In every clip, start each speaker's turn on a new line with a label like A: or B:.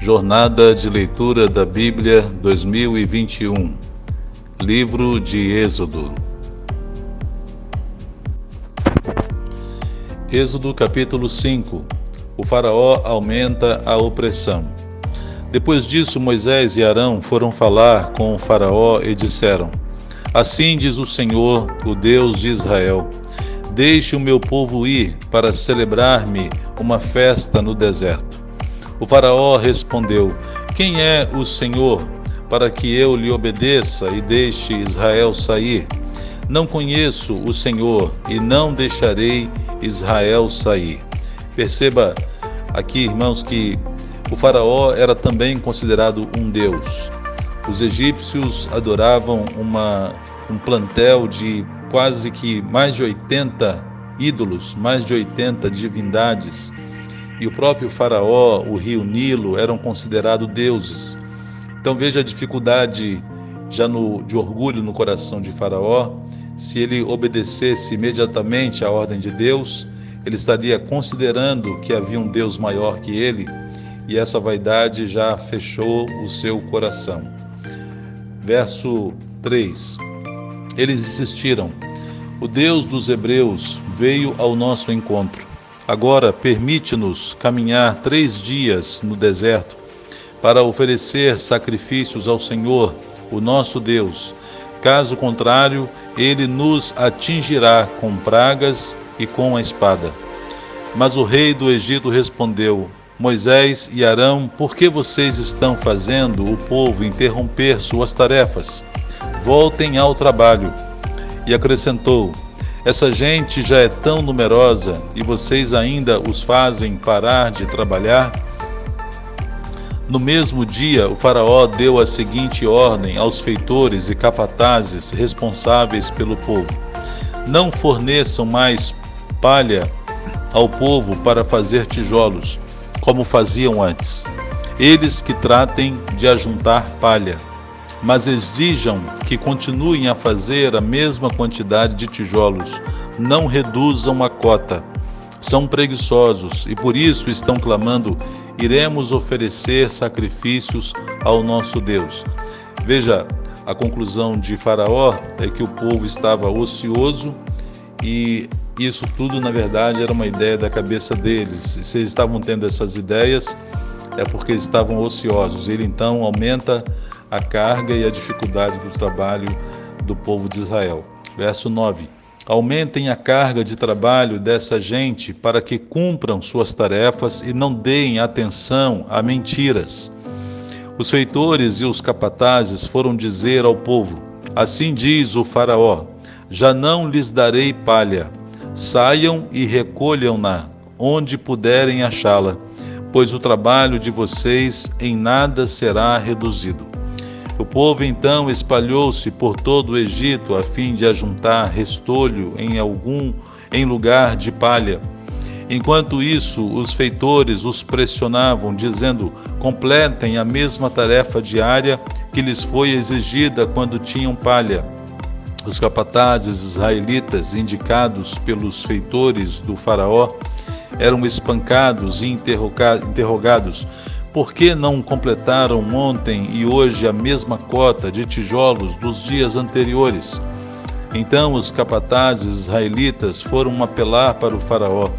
A: Jornada de Leitura da Bíblia 2021 Livro de Êxodo Êxodo capítulo 5 O Faraó aumenta a opressão. Depois disso, Moisés e Arão foram falar com o Faraó e disseram: Assim diz o Senhor, o Deus de Israel: Deixe o meu povo ir para celebrar-me uma festa no deserto. O Faraó respondeu: Quem é o Senhor para que eu lhe obedeça e deixe Israel sair? Não conheço o Senhor e não deixarei Israel sair. Perceba aqui, irmãos, que o Faraó era também considerado um deus. Os egípcios adoravam uma, um plantel de quase que mais de 80 ídolos, mais de 80 divindades e o próprio Faraó, o rio Nilo, eram considerados deuses. Então veja a dificuldade já no, de orgulho no coração de Faraó. Se ele obedecesse imediatamente à ordem de Deus, ele estaria considerando que havia um Deus maior que ele, e essa vaidade já fechou o seu coração. Verso 3: Eles insistiram: O Deus dos Hebreus veio ao nosso encontro Agora, permite-nos caminhar três dias no deserto para oferecer sacrifícios ao Senhor, o nosso Deus. Caso contrário, ele nos atingirá com pragas e com a espada. Mas o rei do Egito respondeu: Moisés e Arão, por que vocês estão fazendo o povo interromper suas tarefas? Voltem ao trabalho. E acrescentou: essa gente já é tão numerosa e vocês ainda os fazem parar de trabalhar? No mesmo dia, o Faraó deu a seguinte ordem aos feitores e capatazes responsáveis pelo povo: Não forneçam mais palha ao povo para fazer tijolos, como faziam antes. Eles que tratem de ajuntar palha mas exijam que continuem a fazer a mesma quantidade de tijolos, não reduzam a cota. São preguiçosos e por isso estão clamando: iremos oferecer sacrifícios ao nosso Deus. Veja, a conclusão de Faraó é que o povo estava ocioso e isso tudo, na verdade, era uma ideia da cabeça deles. Se eles estavam tendo essas ideias, é porque estavam ociosos. Ele então aumenta a carga e a dificuldade do trabalho do povo de Israel. Verso 9: Aumentem a carga de trabalho dessa gente para que cumpram suas tarefas e não deem atenção a mentiras. Os feitores e os capatazes foram dizer ao povo: Assim diz o Faraó: Já não lhes darei palha. Saiam e recolham-na onde puderem achá-la, pois o trabalho de vocês em nada será reduzido. O povo então espalhou-se por todo o Egito a fim de ajuntar restolho em algum em lugar de palha. Enquanto isso, os feitores os pressionavam, dizendo: completem a mesma tarefa diária que lhes foi exigida quando tinham palha. Os capatazes israelitas, indicados pelos feitores do Faraó, eram espancados e interrogados por que não completaram ontem e hoje a mesma cota de tijolos dos dias anteriores? Então os capatazes israelitas foram apelar para o Faraó: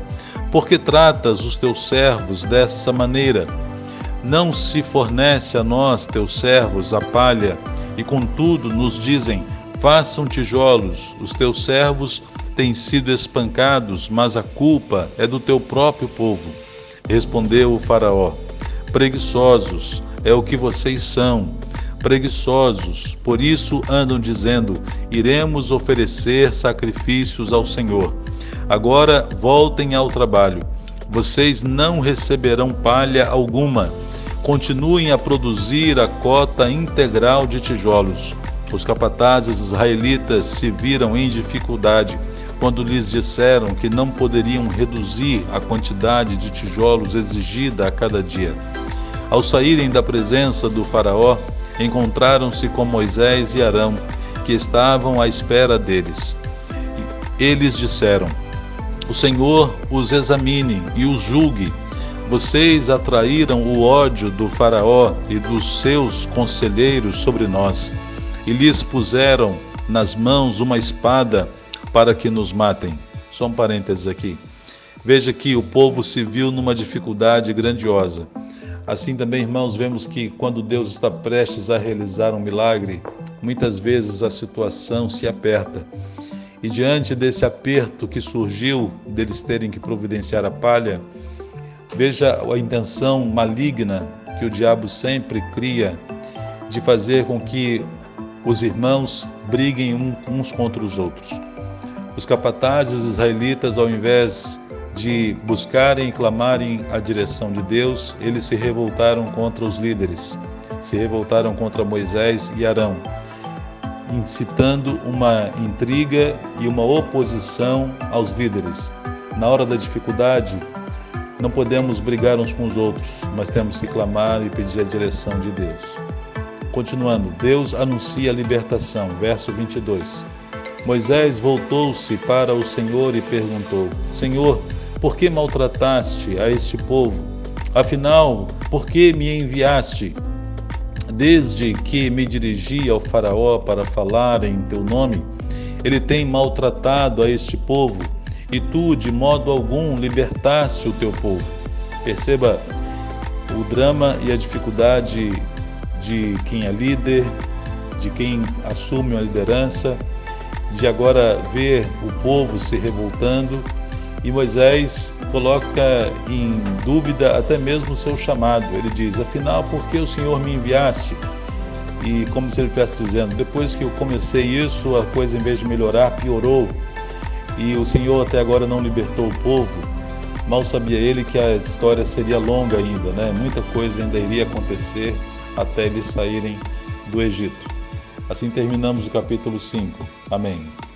A: Por que tratas os teus servos dessa maneira? Não se fornece a nós, teus servos, a palha, e contudo nos dizem: Façam tijolos. Os teus servos têm sido espancados, mas a culpa é do teu próprio povo. Respondeu o Faraó: Preguiçosos é o que vocês são, preguiçosos, por isso andam dizendo: iremos oferecer sacrifícios ao Senhor. Agora voltem ao trabalho. Vocês não receberão palha alguma. Continuem a produzir a cota integral de tijolos. Os capatazes israelitas se viram em dificuldade quando lhes disseram que não poderiam reduzir a quantidade de tijolos exigida a cada dia. Ao saírem da presença do Faraó, encontraram-se com Moisés e Arão, que estavam à espera deles. Eles disseram: O Senhor os examine e os julgue. Vocês atraíram o ódio do Faraó e dos seus conselheiros sobre nós, e lhes puseram nas mãos uma espada para que nos matem. Só um parênteses aqui. Veja que o povo se viu numa dificuldade grandiosa. Assim também, irmãos, vemos que quando Deus está prestes a realizar um milagre, muitas vezes a situação se aperta. E diante desse aperto que surgiu deles terem que providenciar a palha, Veja a intenção maligna que o diabo sempre cria de fazer com que os irmãos briguem uns contra os outros. Os capatazes israelitas, ao invés de buscarem e clamarem a direção de Deus, eles se revoltaram contra os líderes, se revoltaram contra Moisés e Arão, incitando uma intriga e uma oposição aos líderes. Na hora da dificuldade, não podemos brigar uns com os outros, mas temos que clamar e pedir a direção de Deus. Continuando, Deus anuncia a libertação, verso 22. Moisés voltou-se para o Senhor e perguntou: Senhor, por que maltrataste a este povo? Afinal, por que me enviaste? Desde que me dirigi ao Faraó para falar em teu nome, ele tem maltratado a este povo e tu, de modo algum, libertaste o teu povo. Perceba o drama e a dificuldade de quem é líder, de quem assume uma liderança, de agora ver o povo se revoltando. E Moisés coloca em dúvida até mesmo o seu chamado. Ele diz: Afinal, por que o Senhor me enviaste? E como se ele estivesse dizendo: Depois que eu comecei isso, a coisa em vez de melhorar, piorou e o Senhor até agora não libertou o povo, mal sabia ele que a história seria longa ainda, né? Muita coisa ainda iria acontecer até eles saírem do Egito. Assim terminamos o capítulo 5. Amém.